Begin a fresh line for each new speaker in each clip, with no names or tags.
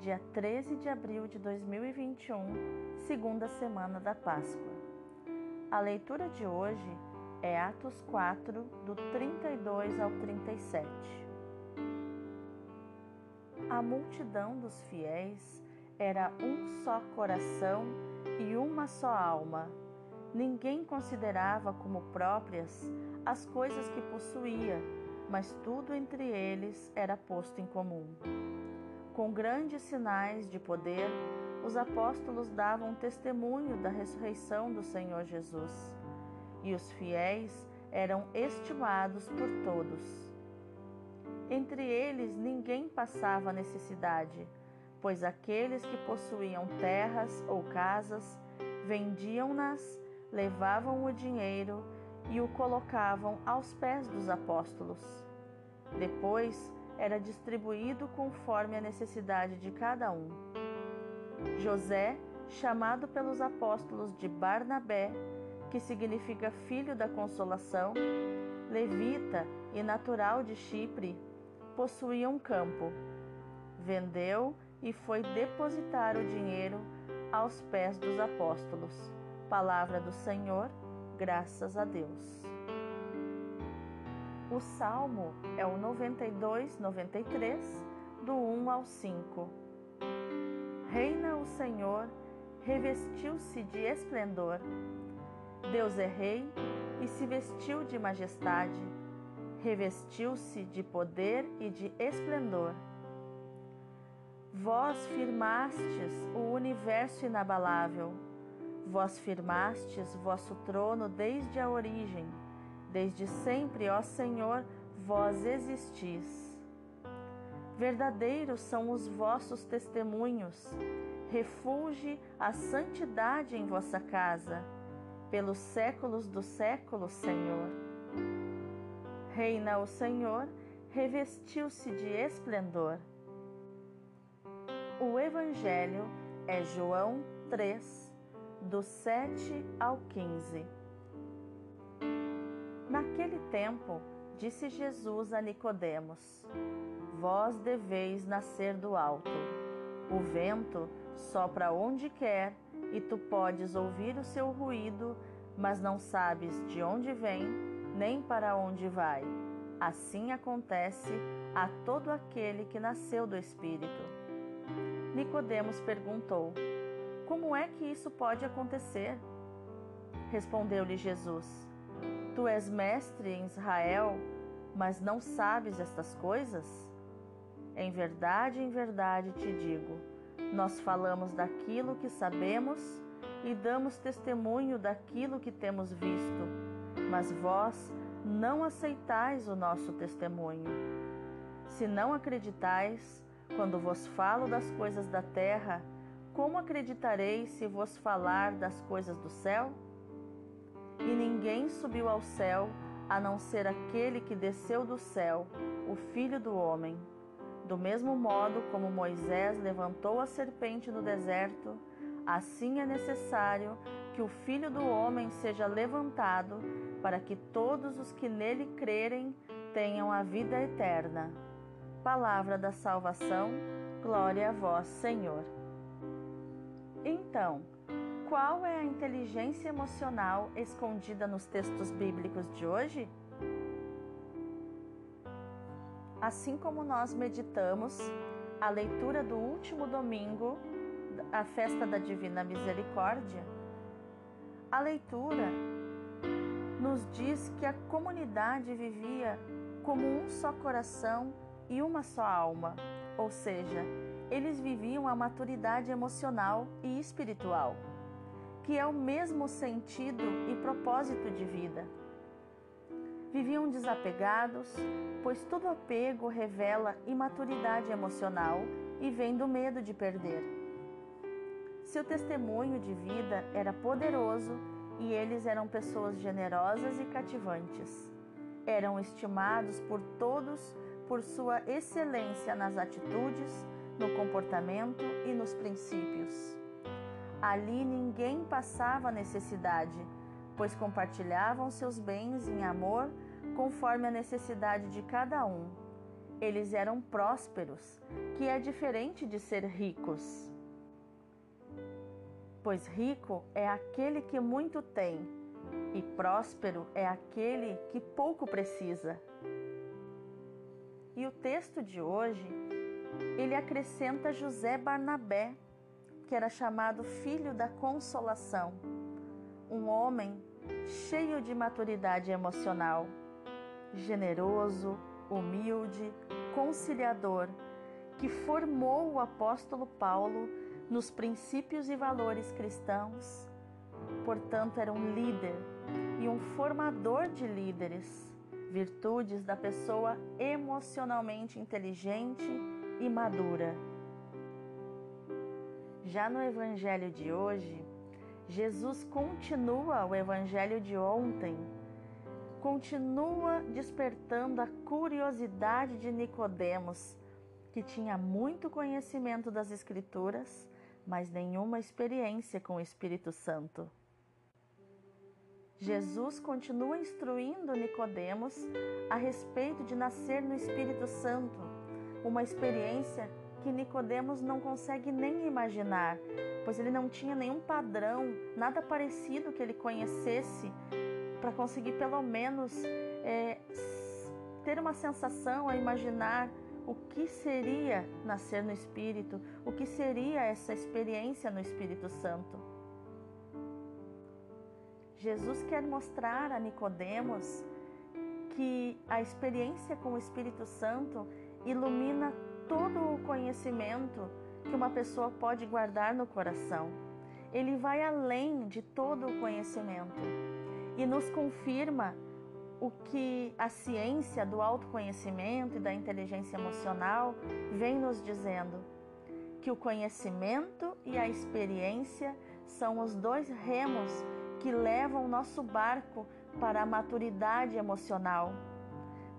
dia 13 de abril de 2021, segunda semana da Páscoa. A leitura de hoje é Atos 4, do 32 ao 37. A multidão dos fiéis era um só coração e uma só alma. Ninguém considerava como próprias as coisas que possuía, mas tudo entre eles era posto em comum. Com grandes sinais de poder, os apóstolos davam testemunho da ressurreição do Senhor Jesus, e os fiéis eram estimados por todos. Entre eles ninguém passava necessidade, pois aqueles que possuíam terras ou casas vendiam-nas, levavam o dinheiro e o colocavam aos pés dos apóstolos. Depois, era distribuído conforme a necessidade de cada um. José, chamado pelos apóstolos de Barnabé, que significa filho da consolação, levita e natural de Chipre, possuía um campo. Vendeu e foi depositar o dinheiro aos pés dos apóstolos. Palavra do Senhor, graças a Deus. O salmo é o 92, 93, do 1 ao 5. Reina o Senhor, revestiu-se de esplendor. Deus é rei e se vestiu de majestade, revestiu-se de poder e de esplendor. Vós firmastes o universo inabalável, vós firmastes vosso trono desde a origem Desde sempre, ó Senhor, vós existis. Verdadeiros são os vossos testemunhos. Refulge a santidade em vossa casa, pelos séculos dos séculos, Senhor. Reina o Senhor, revestiu-se de esplendor. O Evangelho é João 3, do 7 ao 15. Naquele tempo, disse Jesus a Nicodemos: Vós deveis nascer do alto. O vento sopra onde quer e tu podes ouvir o seu ruído, mas não sabes de onde vem nem para onde vai. Assim acontece a todo aquele que nasceu do Espírito. Nicodemos perguntou: Como é que isso pode acontecer? Respondeu-lhe Jesus: Tu és mestre em Israel, mas não sabes estas coisas? Em verdade, em verdade te digo: nós falamos daquilo que sabemos e damos testemunho daquilo que temos visto, mas vós não aceitais o nosso testemunho. Se não acreditais, quando vos falo das coisas da terra, como acreditareis se vos falar das coisas do céu? E ninguém subiu ao céu a não ser aquele que desceu do céu, o Filho do Homem. Do mesmo modo como Moisés levantou a serpente no deserto, assim é necessário que o Filho do Homem seja levantado, para que todos os que nele crerem tenham a vida eterna. Palavra da salvação, glória a vós, Senhor. Então, qual é a inteligência emocional escondida nos textos bíblicos de hoje? Assim como nós meditamos a leitura do último domingo, a festa da Divina Misericórdia, a leitura nos diz que a comunidade vivia como um só coração e uma só alma, ou seja, eles viviam a maturidade emocional e espiritual que é o mesmo sentido e propósito de vida. Viviam desapegados, pois todo apego revela imaturidade emocional e vem do medo de perder. seu testemunho de vida era poderoso e eles eram pessoas generosas e cativantes. Eram estimados por todos por sua excelência nas atitudes, no comportamento e nos princípios. Ali ninguém passava necessidade, pois compartilhavam seus bens em amor conforme a necessidade de cada um. Eles eram prósperos, que é diferente de ser ricos pois rico é aquele que muito tem, e próspero é aquele que pouco precisa. E o texto de hoje, ele acrescenta José Barnabé, que era chamado filho da consolação, um homem cheio de maturidade emocional, generoso, humilde, conciliador, que formou o apóstolo Paulo nos princípios e valores cristãos. Portanto, era um líder e um formador de líderes, virtudes da pessoa emocionalmente inteligente e madura. Já no evangelho de hoje, Jesus continua o evangelho de ontem, continua despertando a curiosidade de Nicodemos, que tinha muito conhecimento das escrituras, mas nenhuma experiência com o Espírito Santo. Jesus continua instruindo Nicodemos a respeito de nascer no Espírito Santo, uma experiência que Nicodemos não consegue nem imaginar, pois ele não tinha nenhum padrão, nada parecido que ele conhecesse para conseguir pelo menos é, ter uma sensação, a imaginar o que seria nascer no Espírito, o que seria essa experiência no Espírito Santo. Jesus quer mostrar a Nicodemos que a experiência com o Espírito Santo ilumina todo o conhecimento que uma pessoa pode guardar no coração. Ele vai além de todo o conhecimento e nos confirma o que a ciência do autoconhecimento e da inteligência emocional vem nos dizendo que o conhecimento e a experiência são os dois remos que levam o nosso barco para a maturidade emocional.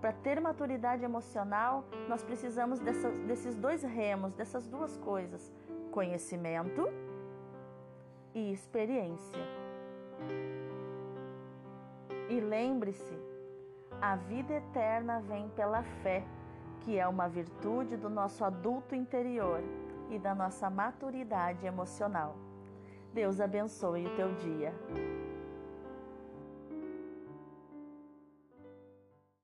Para ter maturidade emocional, nós precisamos dessas, desses dois remos, dessas duas coisas: conhecimento e experiência. E lembre-se a vida eterna vem pela fé, que é uma virtude do nosso adulto interior e da nossa maturidade emocional. Deus abençoe o teu dia.